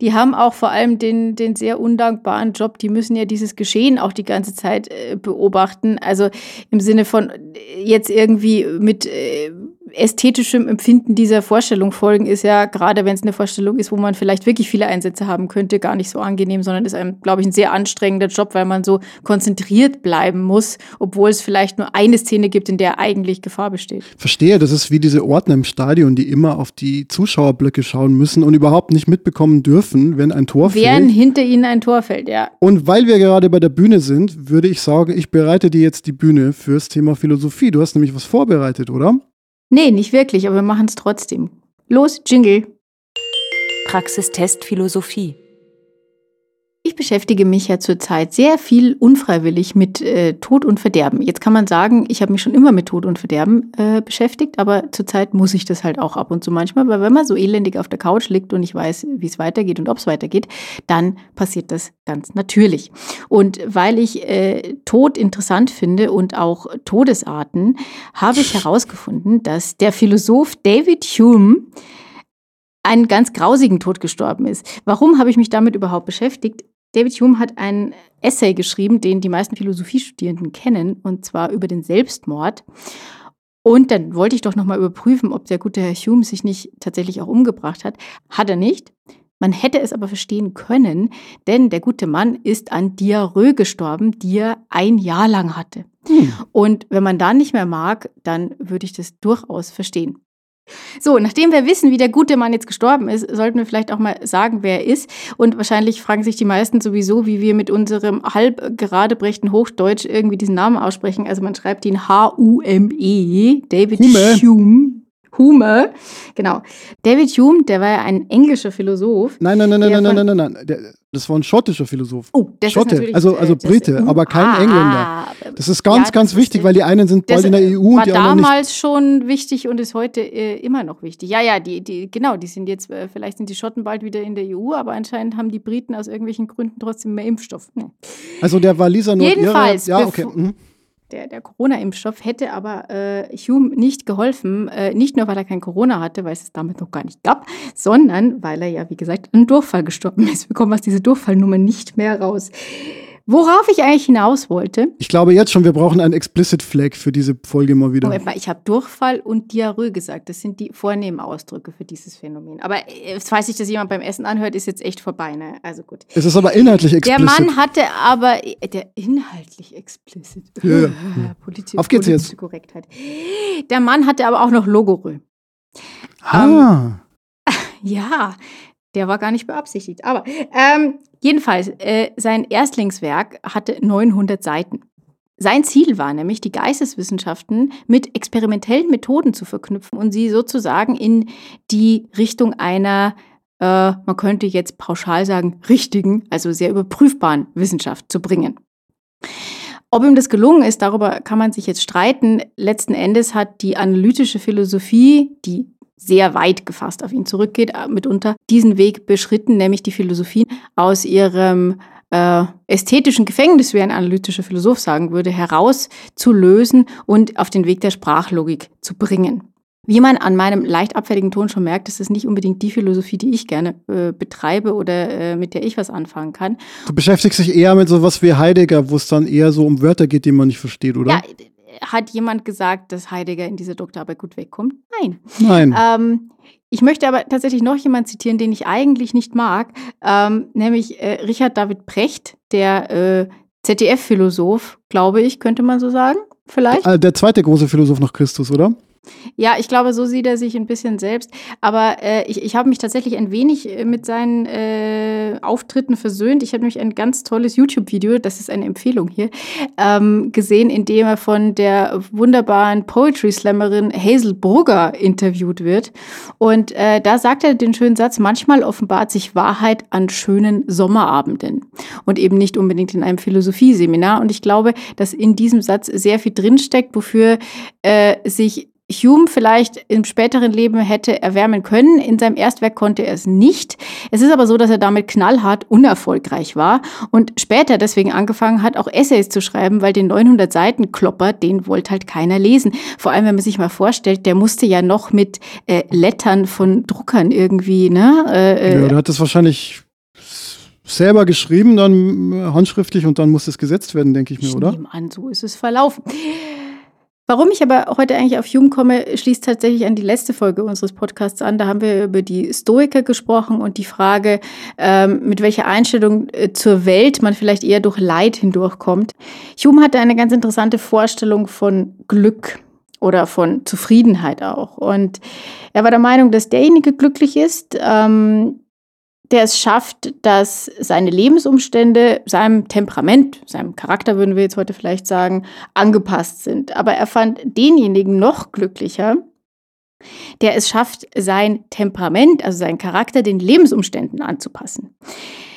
[SPEAKER 1] die haben auch vor allem den, den sehr undankbaren Job, die müssen ja dieses Geschehen auch die ganze Zeit äh, beobachten. Also im Sinne von äh, jetzt irgendwie mit äh, ästhetischem Empfinden dieser Vorstellung folgen, ist ja, gerade wenn es eine Vorstellung ist, wo man vielleicht wirklich viele Einsätze haben könnte, gar nicht so angenehm, sondern ist einem, glaube ich, ein sehr anstrengender Job, weil man so konzentriert bleiben muss, obwohl es vielleicht nur eine Szene gibt, in der eigentlich Gefahr besteht.
[SPEAKER 2] Verstehe, das ist wie diese Ordner im Stadion, die immer auf die Zuschauerblöcke schauen müssen und überhaupt nicht mitbekommen dürfen, wenn ein Tor
[SPEAKER 1] fällt. Während hinter ihnen ein Tor fällt, ja.
[SPEAKER 2] Und weil wir gerade bei der Bühne sind, würde ich sagen, ich bereite dir jetzt die Bühne fürs Thema Philosophie. Du hast nämlich was vorbereitet, oder?
[SPEAKER 1] Nee, nicht wirklich, aber wir machen es trotzdem. Los, Jingle.
[SPEAKER 3] Praxistest Philosophie.
[SPEAKER 1] Ich beschäftige mich ja zurzeit sehr viel unfreiwillig mit äh, Tod und Verderben. Jetzt kann man sagen, ich habe mich schon immer mit Tod und Verderben äh, beschäftigt, aber zurzeit muss ich das halt auch ab und zu manchmal, weil wenn man so elendig auf der Couch liegt und ich weiß, wie es weitergeht und ob es weitergeht, dann passiert das ganz natürlich. Und weil ich äh, Tod interessant finde und auch Todesarten, habe ich herausgefunden, dass der Philosoph David Hume einen ganz grausigen Tod gestorben ist. Warum habe ich mich damit überhaupt beschäftigt? David Hume hat ein Essay geschrieben, den die meisten Philosophiestudierenden kennen, und zwar über den Selbstmord. Und dann wollte ich doch nochmal überprüfen, ob der gute Herr Hume sich nicht tatsächlich auch umgebracht hat. Hat er nicht. Man hätte es aber verstehen können, denn der gute Mann ist an Diarrhoe gestorben, die er ein Jahr lang hatte. Hm. Und wenn man da nicht mehr mag, dann würde ich das durchaus verstehen. So, nachdem wir wissen, wie der gute Mann jetzt gestorben ist, sollten wir vielleicht auch mal sagen, wer er ist. Und wahrscheinlich fragen sich die meisten sowieso, wie wir mit unserem halb geradebrechten Hochdeutsch irgendwie diesen Namen aussprechen. Also man schreibt ihn H-U-M-E, David Hume. Hume. Hume, genau. David Hume, der war ja ein englischer Philosoph.
[SPEAKER 2] Nein, nein, nein, nein, nein, nein, nein, nein, nein. Das war ein schottischer Philosoph.
[SPEAKER 1] Oh, das
[SPEAKER 2] Schotte,
[SPEAKER 1] ist natürlich,
[SPEAKER 2] also, also Brite,
[SPEAKER 1] ist, uh,
[SPEAKER 2] aber kein
[SPEAKER 1] ah,
[SPEAKER 2] Engländer. Das ist ganz,
[SPEAKER 1] ja,
[SPEAKER 2] ganz wichtig, weil die einen sind bald in der EU
[SPEAKER 1] war
[SPEAKER 2] und die anderen nicht.
[SPEAKER 1] damals schon wichtig und ist heute äh, immer noch wichtig. Ja, ja, die, die, genau, die sind jetzt, äh, vielleicht sind die Schotten bald wieder in der EU, aber anscheinend haben die Briten aus irgendwelchen Gründen trotzdem mehr Impfstoff. Nee.
[SPEAKER 2] Also der war Lisa nur
[SPEAKER 1] Jedenfalls,
[SPEAKER 2] ihre, ja, okay. Mhm
[SPEAKER 1] der, der Corona-Impfstoff hätte aber äh, Hume nicht geholfen, äh, nicht nur weil er kein Corona hatte, weil es es damit noch gar nicht gab, sondern weil er ja, wie gesagt, an Durchfall gestorben <laughs> ist. Wir kommen aus dieser Durchfallnummer nicht mehr raus. Worauf ich eigentlich hinaus wollte.
[SPEAKER 2] Ich glaube jetzt schon, wir brauchen einen Explicit Flag für diese Folge mal wieder.
[SPEAKER 1] Moment mal, ich habe Durchfall und Diarrhoe gesagt. Das sind die vornehmen Ausdrücke für dieses Phänomen. Aber äh, falls sich das jemand beim Essen anhört, ist jetzt echt vorbei. Ne? Also gut.
[SPEAKER 2] Es ist aber inhaltlich explicit.
[SPEAKER 1] Der Mann hatte aber äh, der inhaltlich explicit.
[SPEAKER 2] Ja, ja.
[SPEAKER 1] Politik,
[SPEAKER 2] Auf geht's jetzt.
[SPEAKER 1] Korrektheit. Der Mann hatte aber auch noch Logorö.
[SPEAKER 2] Ah.
[SPEAKER 1] Ähm, <laughs> ja, der war gar nicht beabsichtigt. Aber ähm, jedenfalls, äh, sein Erstlingswerk hatte 900 Seiten. Sein Ziel war nämlich, die Geisteswissenschaften mit experimentellen Methoden zu verknüpfen und sie sozusagen in die Richtung einer, äh, man könnte jetzt pauschal sagen, richtigen, also sehr überprüfbaren Wissenschaft zu bringen. Ob ihm das gelungen ist, darüber kann man sich jetzt streiten. Letzten Endes hat die analytische Philosophie, die sehr weit gefasst auf ihn zurückgeht, äh, mitunter diesen Weg beschritten, nämlich die Philosophie aus ihrem äh, ästhetischen Gefängnis, wie ein analytischer Philosoph sagen würde, herauszulösen und auf den Weg der Sprachlogik zu bringen. Wie man an meinem leicht abfälligen Ton schon merkt, ist es nicht unbedingt die Philosophie, die ich gerne äh, betreibe oder äh, mit der ich was anfangen kann.
[SPEAKER 2] Du beschäftigst dich eher mit sowas wie Heidegger, wo es dann eher so um Wörter geht, die man nicht versteht, oder?
[SPEAKER 1] Ja, hat jemand gesagt, dass Heidegger in dieser Doktorarbeit gut wegkommt? Nein.
[SPEAKER 2] Nein.
[SPEAKER 1] Ähm, ich möchte aber tatsächlich noch jemanden zitieren, den ich eigentlich nicht mag, ähm, nämlich äh, Richard David Precht, der äh, ZDF-Philosoph, glaube ich, könnte man so sagen, vielleicht.
[SPEAKER 2] Der, äh, der zweite große Philosoph nach Christus, oder?
[SPEAKER 1] Ja, ich glaube, so sieht er sich ein bisschen selbst. Aber äh, ich, ich habe mich tatsächlich ein wenig äh, mit seinen äh, Auftritten versöhnt. Ich habe nämlich ein ganz tolles YouTube-Video, das ist eine Empfehlung hier, ähm, gesehen, in dem er von der wunderbaren Poetry-Slammerin Hazel Brugger interviewt wird. Und äh, da sagt er den schönen Satz, manchmal offenbart sich Wahrheit an schönen Sommerabenden und eben nicht unbedingt in einem Philosophieseminar. Und ich glaube, dass in diesem Satz sehr viel drinsteckt, wofür äh, sich Hume vielleicht im späteren Leben hätte erwärmen können. In seinem Erstwerk konnte er es nicht. Es ist aber so, dass er damit knallhart unerfolgreich war und später deswegen angefangen hat, auch Essays zu schreiben, weil den 900 Seiten Klopper, den wollte halt keiner lesen. Vor allem, wenn man sich mal vorstellt, der musste ja noch mit äh, Lettern von Druckern irgendwie, ne? Äh,
[SPEAKER 2] äh ja, der hat das wahrscheinlich selber geschrieben, dann äh, handschriftlich und dann muss es gesetzt werden, denke ich mir,
[SPEAKER 1] ich
[SPEAKER 2] oder?
[SPEAKER 1] An, so ist es verlaufen. Warum ich aber heute eigentlich auf Hume komme, schließt tatsächlich an die letzte Folge unseres Podcasts an. Da haben wir über die Stoiker gesprochen und die Frage, ähm, mit welcher Einstellung äh, zur Welt man vielleicht eher durch Leid hindurchkommt. Hume hatte eine ganz interessante Vorstellung von Glück oder von Zufriedenheit auch. Und er war der Meinung, dass derjenige glücklich ist, ähm, der es schafft, dass seine Lebensumstände seinem Temperament, seinem Charakter würden wir jetzt heute vielleicht sagen, angepasst sind. Aber er fand denjenigen noch glücklicher, der es schafft, sein Temperament, also seinen Charakter den Lebensumständen anzupassen.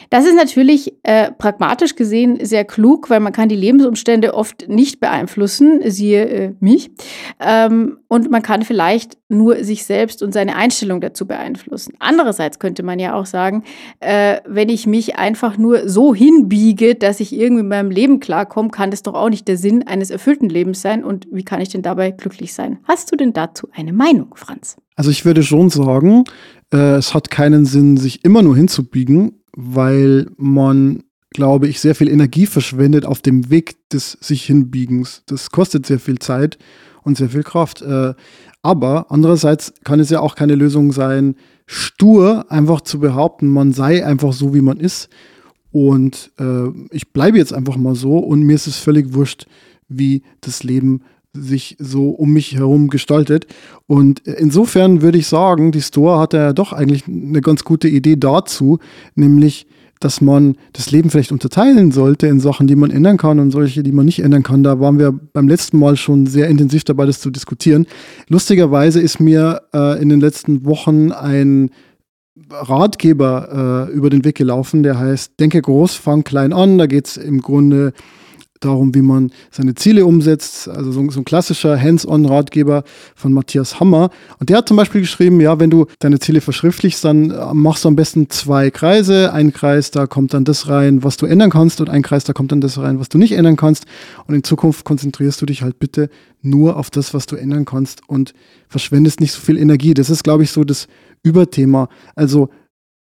[SPEAKER 1] Das ist natürlich äh, pragmatisch gesehen sehr klug, weil man kann die Lebensumstände oft nicht beeinflussen, siehe äh, mich. Ähm, und man kann vielleicht nur sich selbst und seine Einstellung dazu beeinflussen. Andererseits könnte man ja auch sagen, äh, wenn ich mich einfach nur so hinbiege, dass ich irgendwie in meinem Leben klarkomme, kann das doch auch nicht der Sinn eines erfüllten Lebens sein. Und wie kann ich denn dabei glücklich sein? Hast du denn dazu eine Meinung, Franz?
[SPEAKER 2] Also ich würde schon sagen, äh, es hat keinen Sinn, sich immer nur hinzubiegen, weil man glaube ich, sehr viel Energie verschwendet auf dem Weg des sich Hinbiegens. Das kostet sehr viel Zeit und sehr viel Kraft. Äh, aber andererseits kann es ja auch keine Lösung sein, stur einfach zu behaupten, man sei einfach so, wie man ist. Und äh, ich bleibe jetzt einfach mal so und mir ist es völlig wurscht, wie das Leben sich so um mich herum gestaltet. Und insofern würde ich sagen, die Store hatte ja doch eigentlich eine ganz gute Idee dazu, nämlich dass man das Leben vielleicht unterteilen sollte in Sachen, die man ändern kann und solche, die man nicht ändern kann. Da waren wir beim letzten Mal schon sehr intensiv dabei, das zu diskutieren. Lustigerweise ist mir äh, in den letzten Wochen ein Ratgeber äh, über den Weg gelaufen, der heißt Denke groß, fang klein an. Da geht es im Grunde darum, wie man seine Ziele umsetzt. Also so, so ein klassischer Hands-on-Ratgeber von Matthias Hammer. Und der hat zum Beispiel geschrieben, ja, wenn du deine Ziele verschriftlichst, dann machst du am besten zwei Kreise. Ein Kreis, da kommt dann das rein, was du ändern kannst und ein Kreis, da kommt dann das rein, was du nicht ändern kannst. Und in Zukunft konzentrierst du dich halt bitte nur auf das, was du ändern kannst und verschwendest nicht so viel Energie. Das ist, glaube ich, so das Überthema. Also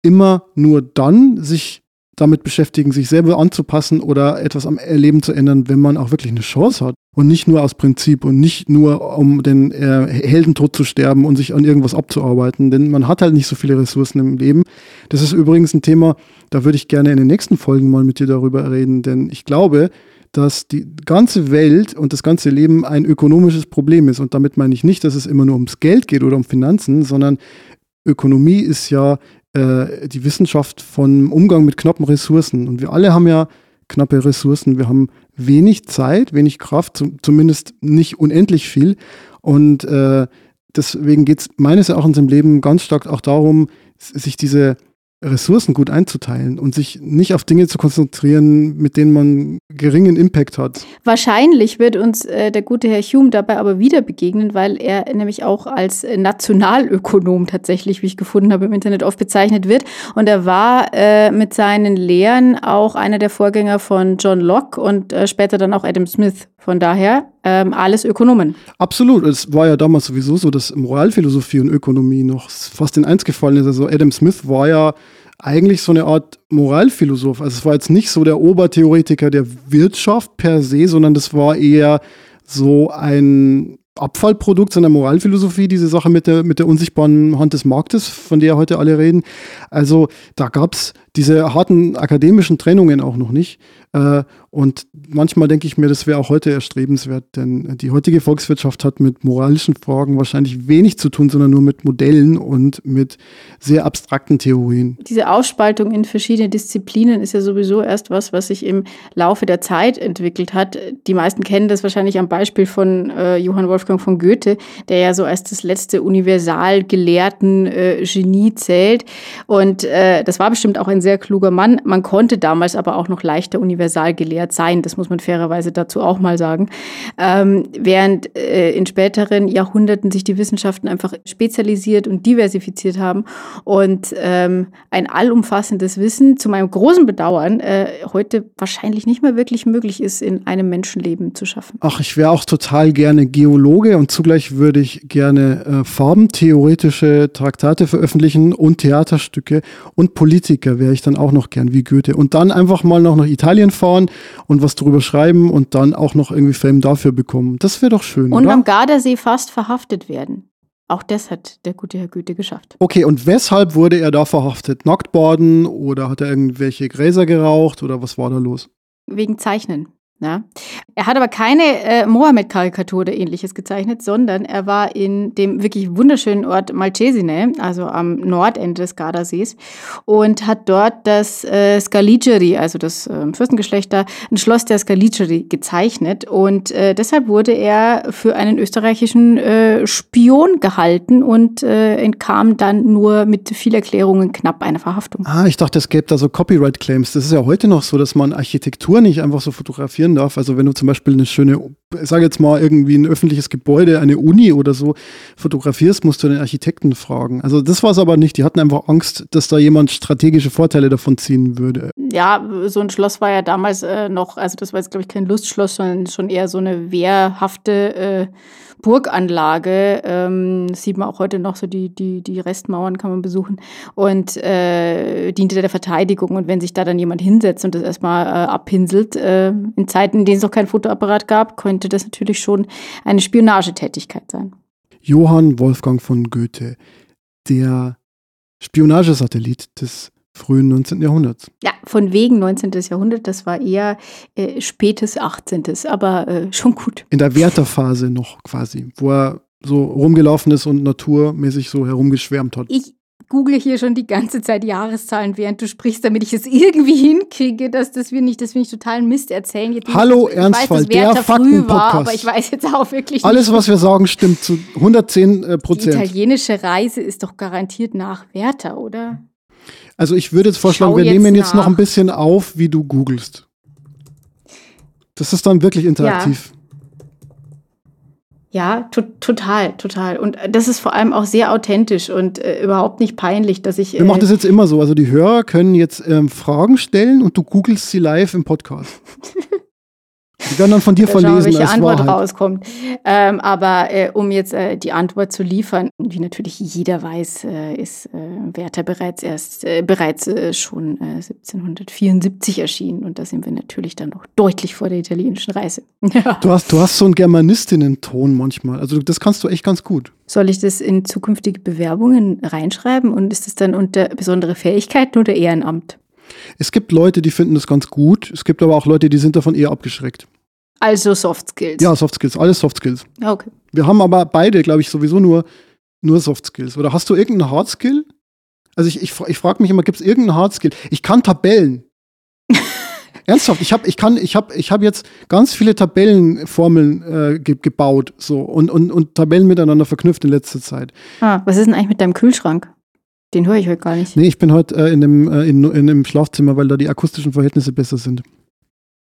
[SPEAKER 2] immer nur dann sich damit beschäftigen, sich selber anzupassen oder etwas am Leben zu ändern, wenn man auch wirklich eine Chance hat. Und nicht nur aus Prinzip und nicht nur, um den äh, Heldentod zu sterben und sich an irgendwas abzuarbeiten, denn man hat halt nicht so viele Ressourcen im Leben. Das ist übrigens ein Thema, da würde ich gerne in den nächsten Folgen mal mit dir darüber reden, denn ich glaube, dass die ganze Welt und das ganze Leben ein ökonomisches Problem ist. Und damit meine ich nicht, dass es immer nur ums Geld geht oder um Finanzen, sondern Ökonomie ist ja äh, die Wissenschaft von Umgang mit knappen Ressourcen. Und wir alle haben ja knappe Ressourcen. Wir haben wenig Zeit, wenig Kraft, zum, zumindest nicht unendlich viel. Und äh, deswegen geht es meines Erachtens im Leben ganz stark auch darum, sich diese Ressourcen gut einzuteilen und sich nicht auf Dinge zu konzentrieren, mit denen man geringen Impact hat.
[SPEAKER 1] Wahrscheinlich wird uns äh, der gute Herr Hume dabei aber wieder begegnen, weil er nämlich auch als Nationalökonom tatsächlich, wie ich gefunden habe, im Internet oft bezeichnet wird. Und er war äh, mit seinen Lehren auch einer der Vorgänger von John Locke und äh, später dann auch Adam Smith. Von daher ähm, alles Ökonomen.
[SPEAKER 2] Absolut. Es war ja damals sowieso so, dass Moralphilosophie und Ökonomie noch fast in eins gefallen ist. Also Adam Smith war ja eigentlich so eine Art Moralphilosoph. Also es war jetzt nicht so der Obertheoretiker der Wirtschaft per se, sondern das war eher so ein Abfallprodukt seiner Moralphilosophie, diese Sache mit der, mit der unsichtbaren Hand des Marktes, von der heute alle reden. Also da gab es diese harten akademischen Trennungen auch noch nicht. Äh, und manchmal denke ich mir, das wäre auch heute erstrebenswert, denn die heutige Volkswirtschaft hat mit moralischen Fragen wahrscheinlich wenig zu tun, sondern nur mit Modellen und mit sehr abstrakten Theorien.
[SPEAKER 1] Diese Aufspaltung in verschiedene Disziplinen ist ja sowieso erst was, was sich im Laufe der Zeit entwickelt hat. Die meisten kennen das wahrscheinlich am Beispiel von äh, Johann Wolfgang von Goethe, der ja so als das letzte Universalgelehrten äh, Genie zählt. Und äh, das war bestimmt auch ein sehr kluger Mann. Man konnte damals aber auch noch leichter universal gelehrt sein. Das muss man fairerweise dazu auch mal sagen. Ähm, während äh, in späteren Jahrhunderten sich die Wissenschaften einfach spezialisiert und diversifiziert haben und ähm, ein allumfassendes Wissen zu meinem großen Bedauern äh, heute wahrscheinlich nicht mehr wirklich möglich ist, in einem Menschenleben zu schaffen.
[SPEAKER 2] Ach, ich wäre auch total gerne Geologe und zugleich würde ich gerne äh, farbentheoretische Traktate veröffentlichen und Theaterstücke und Politiker wäre ich dann auch noch gern wie Goethe. Und dann einfach mal noch nach Italien fahren und was drüber schreiben und dann auch noch irgendwie Fame dafür bekommen. Das wäre doch schön.
[SPEAKER 1] Und
[SPEAKER 2] oder?
[SPEAKER 1] am Gardasee fast verhaftet werden. Auch das hat der gute Herr Goethe geschafft.
[SPEAKER 2] Okay, und weshalb wurde er da verhaftet? Nacktbaden oder hat er irgendwelche Gräser geraucht oder was war da los?
[SPEAKER 1] Wegen Zeichnen. Ja. Er hat aber keine äh, Mohammed-Karikatur oder ähnliches gezeichnet, sondern er war in dem wirklich wunderschönen Ort Malcesine, also am Nordende des Gardasees, und hat dort das äh, Scaligeri, also das äh, Fürstengeschlecht ein Schloss der Scaligeri gezeichnet. Und äh, deshalb wurde er für einen österreichischen äh, Spion gehalten und äh, entkam dann nur mit viel Erklärungen knapp einer Verhaftung.
[SPEAKER 2] Ah, ich dachte, es gäbe da so Copyright-Claims. Das ist ja heute noch so, dass man Architektur nicht einfach so fotografieren darf. Also wenn du zum Beispiel eine schöne sage jetzt mal, irgendwie ein öffentliches Gebäude, eine Uni oder so fotografierst, musst du den Architekten fragen. Also das war es aber nicht. Die hatten einfach Angst, dass da jemand strategische Vorteile davon ziehen würde.
[SPEAKER 1] Ja, so ein Schloss war ja damals äh, noch, also das war jetzt, glaube ich, kein Lustschloss, sondern schon eher so eine wehrhafte äh, Burganlage. Ähm, sieht man auch heute noch so, die, die, die Restmauern kann man besuchen. Und äh, diente der Verteidigung. Und wenn sich da dann jemand hinsetzt und das erstmal äh, abpinselt, äh, in Zeiten, in denen es noch kein Fotoapparat gab, könnte das natürlich schon eine Spionagetätigkeit sein.
[SPEAKER 2] Johann Wolfgang von Goethe, der Spionagesatellit des frühen 19. Jahrhunderts.
[SPEAKER 1] Ja, von wegen 19. Jahrhundert, das war eher äh, spätes 18. aber äh, schon gut.
[SPEAKER 2] In der Wertherphase noch quasi, wo er so rumgelaufen ist und naturmäßig so herumgeschwärmt hat.
[SPEAKER 1] Ich google hier schon die ganze Zeit Jahreszahlen, während du sprichst, damit ich es irgendwie <laughs> hinkriege, dass das wir nicht, dass wir nicht totalen Mist erzählen.
[SPEAKER 2] Jetzt Hallo ich Ernstfall, der Faktenpodcast.
[SPEAKER 1] Aber ich weiß jetzt auch wirklich
[SPEAKER 2] Alles, nicht. was wir sagen, stimmt zu 110 äh, Prozent.
[SPEAKER 1] Die italienische Reise ist doch garantiert nach Werther, oder?
[SPEAKER 2] Also ich würde jetzt vorschlagen, wir jetzt nehmen jetzt noch ein bisschen auf, wie du googelst. Das ist dann wirklich interaktiv.
[SPEAKER 1] Ja. Ja, to total, total. Und das ist vor allem auch sehr authentisch und äh, überhaupt nicht peinlich, dass ich.
[SPEAKER 2] Äh Wir machen das jetzt immer so. Also die Hörer können jetzt ähm, Fragen stellen und du googelst sie live im Podcast. <laughs> Die werden dann von dir verlesen. Schauen,
[SPEAKER 1] welche Antwort Wahrheit. rauskommt. Ähm, aber äh, um jetzt äh, die Antwort zu liefern, wie natürlich jeder weiß, äh, ist äh, Werther bereits erst äh, bereits äh, schon 1774 erschienen. Und da sind wir natürlich dann noch deutlich vor der italienischen Reise. <laughs>
[SPEAKER 2] du, hast, du hast so einen Germanistinnen-Ton manchmal. Also das kannst du echt ganz gut.
[SPEAKER 1] Soll ich das in zukünftige Bewerbungen reinschreiben? Und ist das dann unter besondere Fähigkeiten oder Ehrenamt?
[SPEAKER 2] Es gibt Leute, die finden das ganz gut. Es gibt aber auch Leute, die sind davon eher abgeschreckt.
[SPEAKER 1] Also Soft Skills.
[SPEAKER 2] Ja, Soft Skills, alles Soft Skills.
[SPEAKER 1] Okay.
[SPEAKER 2] Wir haben aber beide, glaube ich, sowieso nur, nur Soft Skills. Oder hast du irgendeinen Hard Skill? Also ich, ich, ich frage mich immer, gibt es irgendeinen Hard Skill? Ich kann Tabellen. <laughs> Ernsthaft, ich habe ich kann, ich hab, ich hab jetzt ganz viele Tabellenformeln äh, ge gebaut so, und, und, und Tabellen miteinander verknüpft in letzter Zeit.
[SPEAKER 1] Ah, was ist denn eigentlich mit deinem Kühlschrank? Den höre ich heute gar nicht.
[SPEAKER 2] Nee, ich bin heute äh, in, dem, äh, in, in dem Schlafzimmer, weil da die akustischen Verhältnisse besser sind.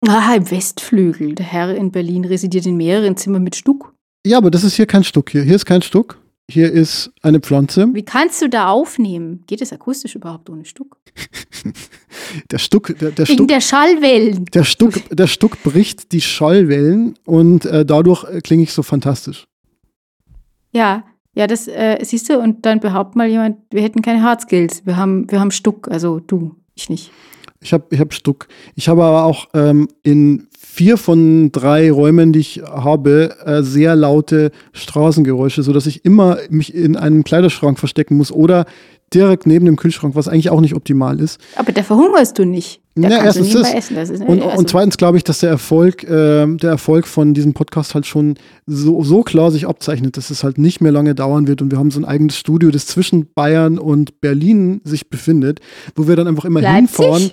[SPEAKER 1] Ah, im Westflügel. Der Herr in Berlin residiert in mehreren Zimmern mit Stuck.
[SPEAKER 2] Ja, aber das ist hier kein Stuck. Hier, hier ist kein Stuck. Hier ist eine Pflanze.
[SPEAKER 1] Wie kannst du da aufnehmen? Geht es akustisch überhaupt ohne Stuck? <laughs>
[SPEAKER 2] der Stuck, der, der
[SPEAKER 1] Wegen
[SPEAKER 2] Stuck,
[SPEAKER 1] der Schallwellen.
[SPEAKER 2] Der Stuck, der Stuck bricht die Schallwellen und äh, dadurch äh, klinge ich so fantastisch.
[SPEAKER 1] Ja, ja, das äh, siehst du, und dann behauptet mal jemand, wir hätten keine Hard Skills. Wir haben, wir haben Stuck, also du, ich nicht.
[SPEAKER 2] Ich habe ich hab Stuck. Ich habe aber auch ähm, in vier von drei Räumen, die ich habe, äh, sehr laute Straßengeräusche, sodass ich immer mich in einem Kleiderschrank verstecken muss oder direkt neben dem Kühlschrank, was eigentlich auch nicht optimal ist.
[SPEAKER 1] Aber da verhungerst du nicht. Da
[SPEAKER 2] ja, erstens das. Essen. das ist, und, also und zweitens glaube ich, dass der Erfolg, äh, der Erfolg von diesem Podcast halt schon so, so klar sich abzeichnet, dass es halt nicht mehr lange dauern wird. Und wir haben so ein eigenes Studio, das zwischen Bayern und Berlin sich befindet, wo wir dann einfach immer Leipzig? hinfahren.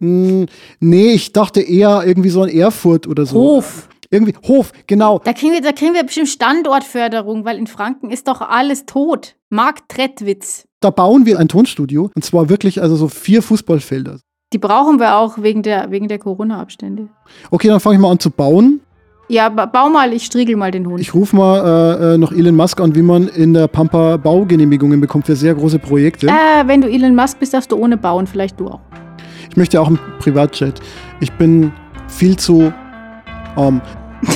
[SPEAKER 2] Hm, nee, ich dachte eher irgendwie so an Erfurt oder so.
[SPEAKER 1] Hof.
[SPEAKER 2] Irgendwie, Hof, genau.
[SPEAKER 1] Da kriegen, wir, da kriegen wir bestimmt Standortförderung, weil in Franken ist doch alles tot. Markt Trettwitz.
[SPEAKER 2] Da bauen wir ein Tonstudio und zwar wirklich also so vier Fußballfelder.
[SPEAKER 1] Die brauchen wir auch wegen der, wegen der Corona-Abstände.
[SPEAKER 2] Okay, dann fange ich mal an zu bauen.
[SPEAKER 1] Ja, bau mal, ich striegel mal den Hund.
[SPEAKER 2] Ich rufe mal äh, äh, noch Elon Musk an, wie man in der Pampa Baugenehmigungen bekommt für sehr große Projekte.
[SPEAKER 1] Äh, wenn du Elon Musk bist, darfst du ohne bauen, vielleicht du auch.
[SPEAKER 2] Ich möchte auch einen Privatjet. Ich bin viel zu arm. <laughs>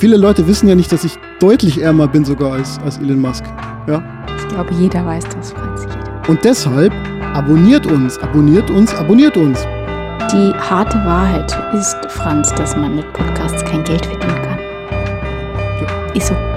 [SPEAKER 2] Viele Leute wissen ja nicht, dass ich deutlich ärmer bin sogar als, als Elon Musk. Ja?
[SPEAKER 1] Ich glaube, jeder weiß das, Franz. Jeder.
[SPEAKER 2] Und deshalb abonniert uns, abonniert uns, abonniert uns.
[SPEAKER 1] Die harte Wahrheit ist, Franz, dass man mit Podcasts kein Geld verdienen kann. Ja. Ist so.